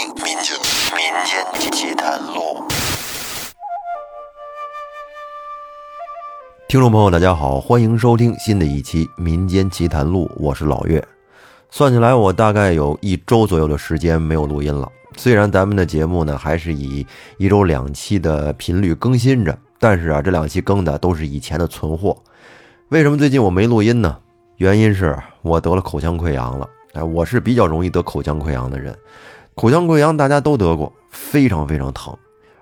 民间民间奇谈录。听众朋友，大家好，欢迎收听新的一期《民间奇谈录》，我是老岳。算起来，我大概有一周左右的时间没有录音了。虽然咱们的节目呢还是以一周两期的频率更新着，但是啊，这两期更的都是以前的存货。为什么最近我没录音呢？原因是我得了口腔溃疡了。哎，我是比较容易得口腔溃疡的人。口腔溃疡大家都得过，非常非常疼，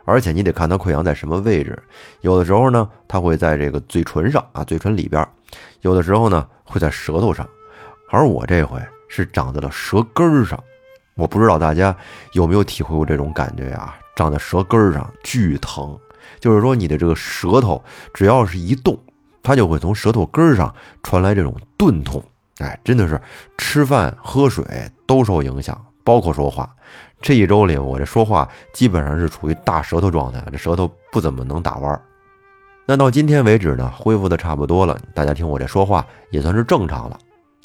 而且你得看它溃疡在什么位置。有的时候呢，它会在这个嘴唇上啊，嘴唇里边；有的时候呢，会在舌头上。而我这回是长在了舌根上。我不知道大家有没有体会过这种感觉啊？长在舌根上，巨疼。就是说，你的这个舌头只要是一动，它就会从舌头根上传来这种钝痛。哎，真的是吃饭喝水都受影响，包括说话。这一周里，我这说话基本上是处于大舌头状态，这舌头不怎么能打弯。那到今天为止呢，恢复的差不多了，大家听我这说话也算是正常了。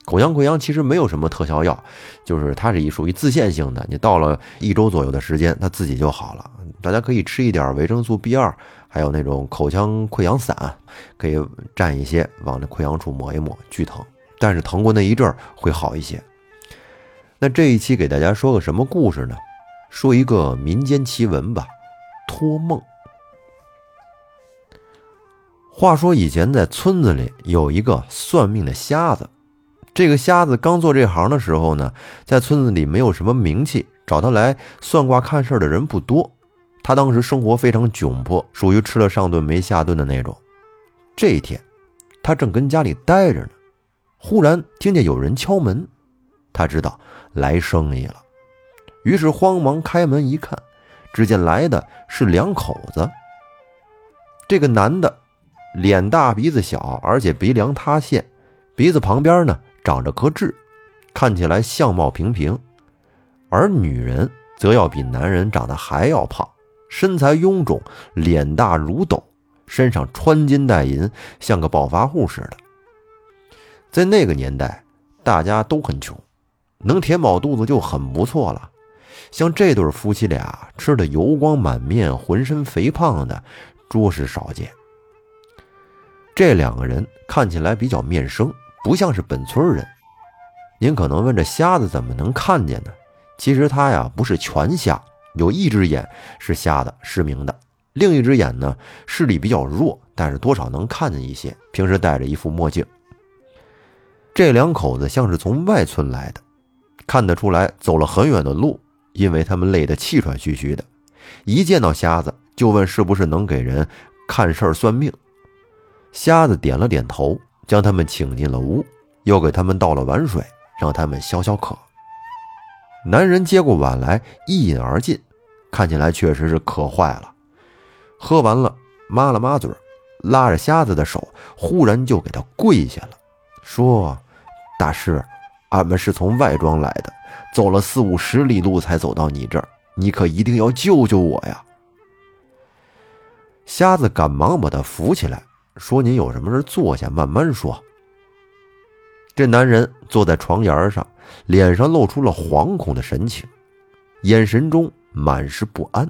口腔溃疡其实没有什么特效药，就是它是一属于自限性的，你到了一周左右的时间，它自己就好了。大家可以吃一点维生素 B 二，还有那种口腔溃疡散，可以蘸一些往那溃疡处抹一抹，巨疼。但是疼过那一阵儿会好一些。那这一期给大家说个什么故事呢？说一个民间奇闻吧，托梦。话说以前在村子里有一个算命的瞎子，这个瞎子刚做这行的时候呢，在村子里没有什么名气，找他来算卦看事儿的人不多。他当时生活非常窘迫，属于吃了上顿没下顿的那种。这一天，他正跟家里待着呢。忽然听见有人敲门，他知道来生意了，于是慌忙开门一看，只见来的是两口子。这个男的脸大鼻子小，而且鼻梁塌陷，鼻子旁边呢长着颗痣，看起来相貌平平；而女人则要比男人长得还要胖，身材臃肿，脸大如斗，身上穿金戴银，像个暴发户似的。在那个年代，大家都很穷，能填饱肚子就很不错了。像这对夫妻俩吃的油光满面、浑身肥胖的，着实少见。这两个人看起来比较面生，不像是本村人。您可能问：这瞎子怎么能看见呢？其实他呀不是全瞎，有一只眼是瞎的、失明的，另一只眼呢视力比较弱，但是多少能看见一些。平时戴着一副墨镜。这两口子像是从外村来的，看得出来走了很远的路，因为他们累得气喘吁吁的。一见到瞎子，就问是不是能给人看事儿算命。瞎子点了点头，将他们请进了屋，又给他们倒了碗水，让他们消消渴。男人接过碗来，一饮而尽，看起来确实是渴坏了。喝完了，抹了抹嘴，拉着瞎子的手，忽然就给他跪下了，说。大师，俺们是从外庄来的，走了四五十里路才走到你这儿，你可一定要救救我呀！瞎子赶忙把他扶起来，说：“您有什么事坐下慢慢说。”这男人坐在床沿上，脸上露出了惶恐的神情，眼神中满是不安，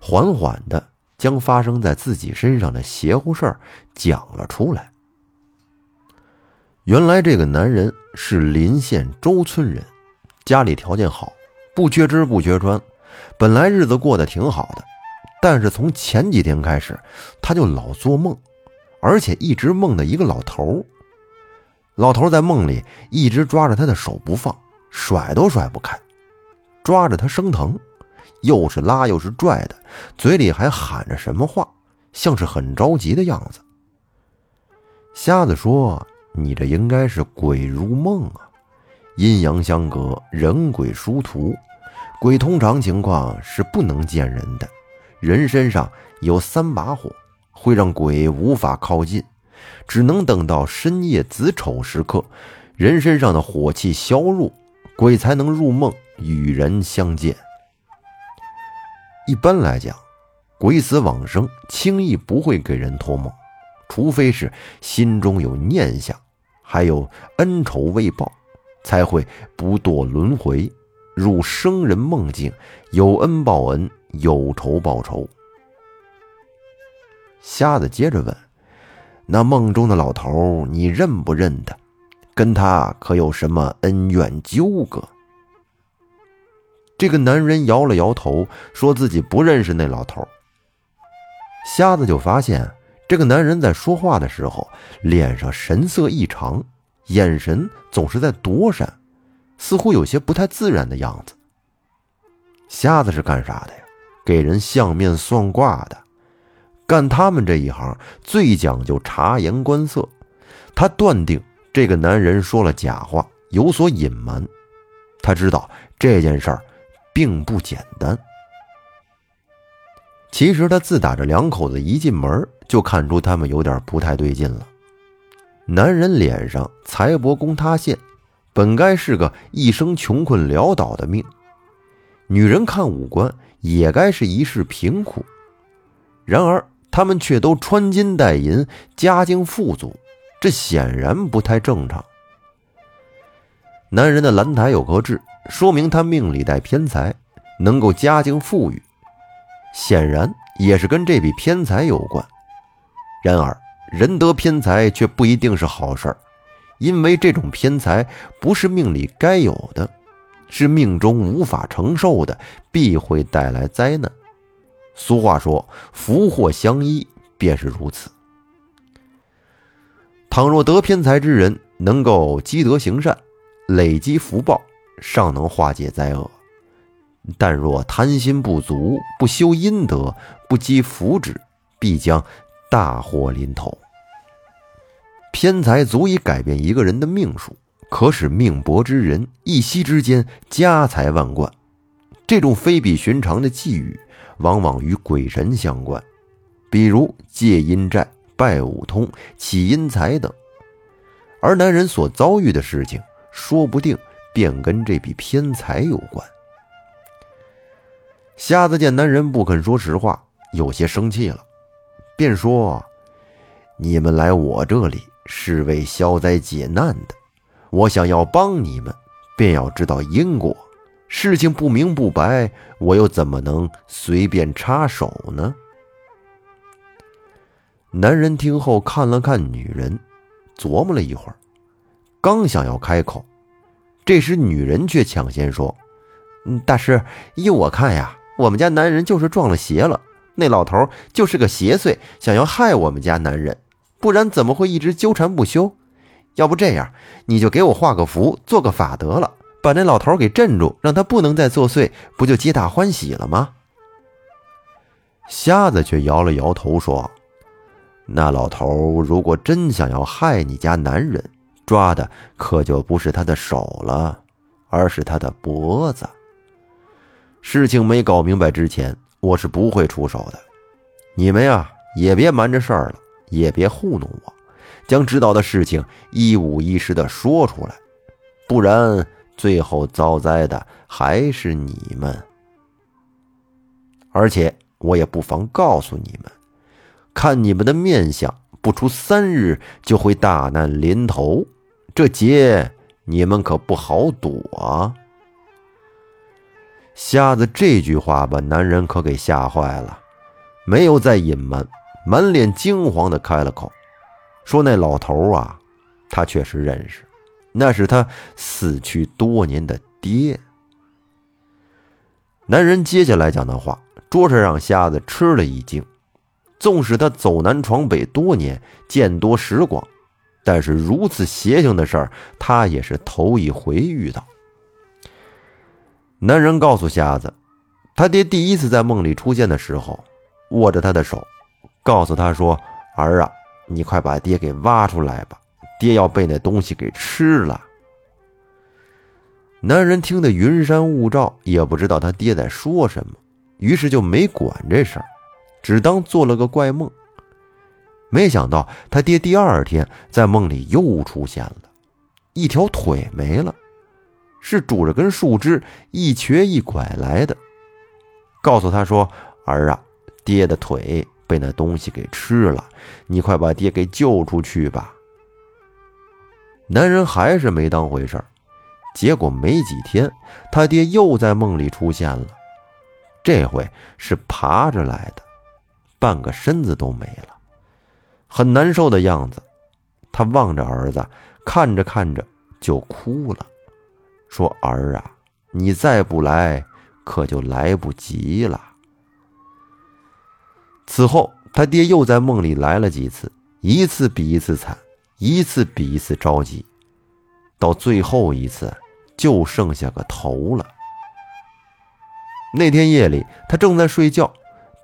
缓缓的将发生在自己身上的邪乎事儿讲了出来。原来这个男人是临县周村人，家里条件好，不缺吃不缺穿，本来日子过得挺好的。但是从前几天开始，他就老做梦，而且一直梦到一个老头。老头在梦里一直抓着他的手不放，甩都甩不开，抓着他生疼，又是拉又是拽的，嘴里还喊着什么话，像是很着急的样子。瞎子说。你这应该是鬼入梦啊，阴阳相隔，人鬼殊途。鬼通常情况是不能见人的，人身上有三把火，会让鬼无法靠近，只能等到深夜子丑时刻，人身上的火气消弱，鬼才能入梦与人相见。一般来讲，鬼死往生轻易不会给人托梦，除非是心中有念想。还有恩仇未报，才会不堕轮回。入生人梦境，有恩报恩，有仇报仇。瞎子接着问：“那梦中的老头，你认不认得？跟他可有什么恩怨纠葛？”这个男人摇了摇头，说自己不认识那老头。瞎子就发现，这个男人在说话的时候，脸上神色异常，眼神总是在躲闪，似乎有些不太自然的样子。瞎子是干啥的呀？给人相面算卦的。干他们这一行最讲究察言观色，他断定这个男人说了假话，有所隐瞒。他知道这件事儿并不简单。其实他自打这两口子一进门，就看出他们有点不太对劲了。男人脸上财帛宫塌陷，本该是个一生穷困潦倒的命；女人看五官，也该是一世贫苦。然而。他们却都穿金戴银，家境富足，这显然不太正常。男人的兰台有颗痣，说明他命里带偏财，能够家境富裕，显然也是跟这笔偏财有关。然而，人得偏财却不一定是好事儿，因为这种偏财不是命里该有的，是命中无法承受的，必会带来灾难。俗话说：“福祸相依，便是如此。”倘若得偏财之人能够积德行善，累积福报，尚能化解灾厄；但若贪心不足，不修阴德，不积福祉，必将大祸临头。偏财足以改变一个人的命数，可使命薄之人一夕之间家财万贯。这种非比寻常的际遇。往往与鬼神相关，比如借阴债、拜五通、起阴财等。而男人所遭遇的事情，说不定便跟这笔偏财有关。瞎子见男人不肯说实话，有些生气了，便说：“你们来我这里是为消灾解难的，我想要帮你们，便要知道因果。”事情不明不白，我又怎么能随便插手呢？男人听后看了看女人，琢磨了一会儿，刚想要开口，这时女人却抢先说：“嗯，大师，依我看呀，我们家男人就是撞了邪了。那老头就是个邪祟，想要害我们家男人，不然怎么会一直纠缠不休？要不这样，你就给我画个符，做个法得了。”把那老头给镇住，让他不能再作祟，不就皆大欢喜了吗？瞎子却摇了摇头说：“那老头如果真想要害你家男人，抓的可就不是他的手了，而是他的脖子。事情没搞明白之前，我是不会出手的。你们呀，也别瞒着事儿了，也别糊弄我，将知道的事情一五一十的说出来，不然……”最后遭灾的还是你们，而且我也不妨告诉你们，看你们的面相，不出三日就会大难临头，这劫你们可不好躲啊！瞎子这句话把男人可给吓坏了，没有再隐瞒，满脸惊慌的开了口，说：“那老头啊，他确实认识。”那是他死去多年的爹。男人接下来讲的话，着实让瞎子吃了一惊。纵使他走南闯北多年，见多识广，但是如此邪性的事儿，他也是头一回遇到。男人告诉瞎子，他爹第一次在梦里出现的时候，握着他的手，告诉他说：“儿啊，你快把爹给挖出来吧。”爹要被那东西给吃了。男人听得云山雾罩，也不知道他爹在说什么，于是就没管这事儿，只当做了个怪梦。没想到他爹第二天在梦里又出现了，一条腿没了，是拄着根树枝一瘸一拐来的，告诉他说：“儿啊，爹的腿被那东西给吃了，你快把爹给救出去吧。”男人还是没当回事儿，结果没几天，他爹又在梦里出现了，这回是爬着来的，半个身子都没了，很难受的样子。他望着儿子，看着看着就哭了，说：“儿啊，你再不来，可就来不及了。”此后，他爹又在梦里来了几次，一次比一次惨，一次比一次着急，到最后一次。就剩下个头了。那天夜里，他正在睡觉，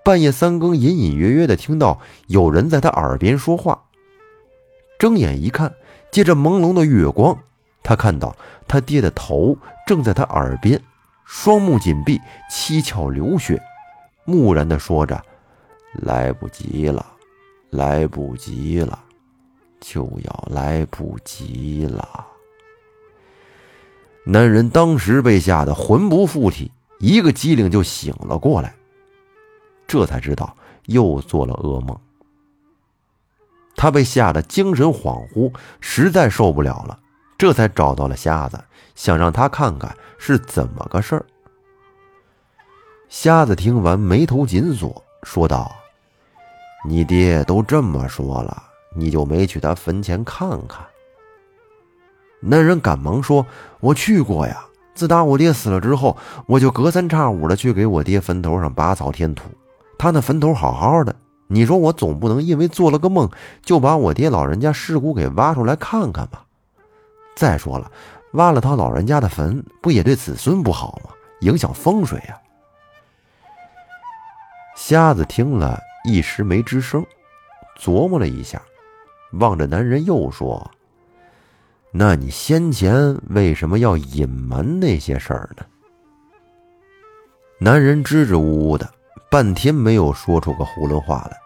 半夜三更，隐隐约约的听到有人在他耳边说话。睁眼一看，借着朦胧的月光，他看到他爹的头正在他耳边，双目紧闭，七窍流血，木然的说着：“来不及了，来不及了，就要来不及了。”男人当时被吓得魂不附体，一个机灵就醒了过来，这才知道又做了噩梦。他被吓得精神恍惚，实在受不了了，这才找到了瞎子，想让他看看是怎么个事儿。瞎子听完，眉头紧锁，说道：“你爹都这么说了，你就没去他坟前看看？”那人赶忙说：“我去过呀，自打我爹死了之后，我就隔三差五的去给我爹坟头上拔草添土。他那坟头好好的，你说我总不能因为做了个梦，就把我爹老人家尸骨给挖出来看看吧？再说了，挖了他老人家的坟，不也对子孙不好吗？影响风水呀。”瞎子听了一时没吱声，琢磨了一下，望着男人又说。那你先前为什么要隐瞒那些事儿呢？男人支支吾吾的，半天没有说出个囫囵话来。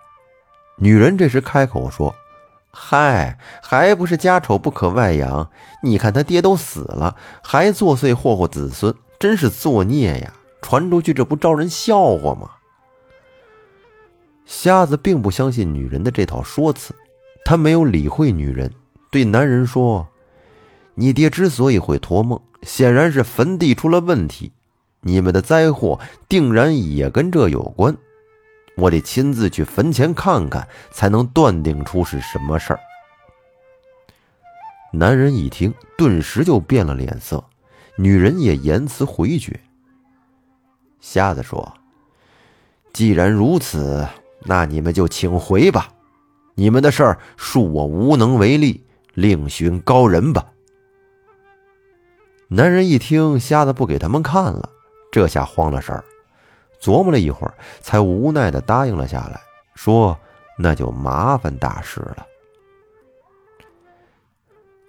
女人这时开口说：“嗨，还不是家丑不可外扬？你看他爹都死了，还作祟祸祸子孙，真是作孽呀！传出去这不招人笑话吗？”瞎子并不相信女人的这套说辞，他没有理会女人，对男人说。你爹之所以会托梦，显然是坟地出了问题。你们的灾祸定然也跟这有关。我得亲自去坟前看看，才能断定出是什么事儿。男人一听，顿时就变了脸色，女人也言辞回绝。瞎子说：“既然如此，那你们就请回吧。你们的事儿恕我无能为力，另寻高人吧。”男人一听瞎子不给他们看了，这下慌了神儿，琢磨了一会儿，才无奈的答应了下来，说：“那就麻烦大师了。”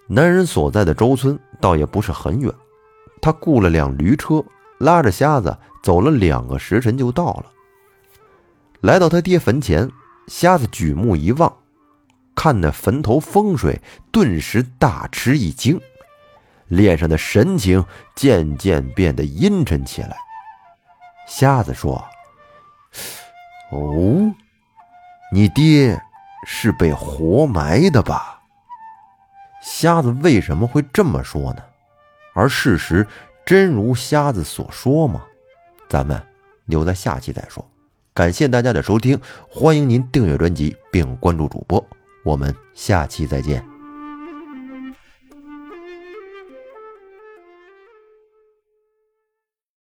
男人所在的周村倒也不是很远，他雇了辆驴车，拉着瞎子走了两个时辰就到了。来到他爹坟前，瞎子举目一望，看那坟头风水，顿时大吃一惊。脸上的神情渐渐变得阴沉起来。瞎子说：“哦，你爹是被活埋的吧？”瞎子为什么会这么说呢？而事实真如瞎子所说吗？咱们留在下期再说。感谢大家的收听，欢迎您订阅专辑并关注主播，我们下期再见。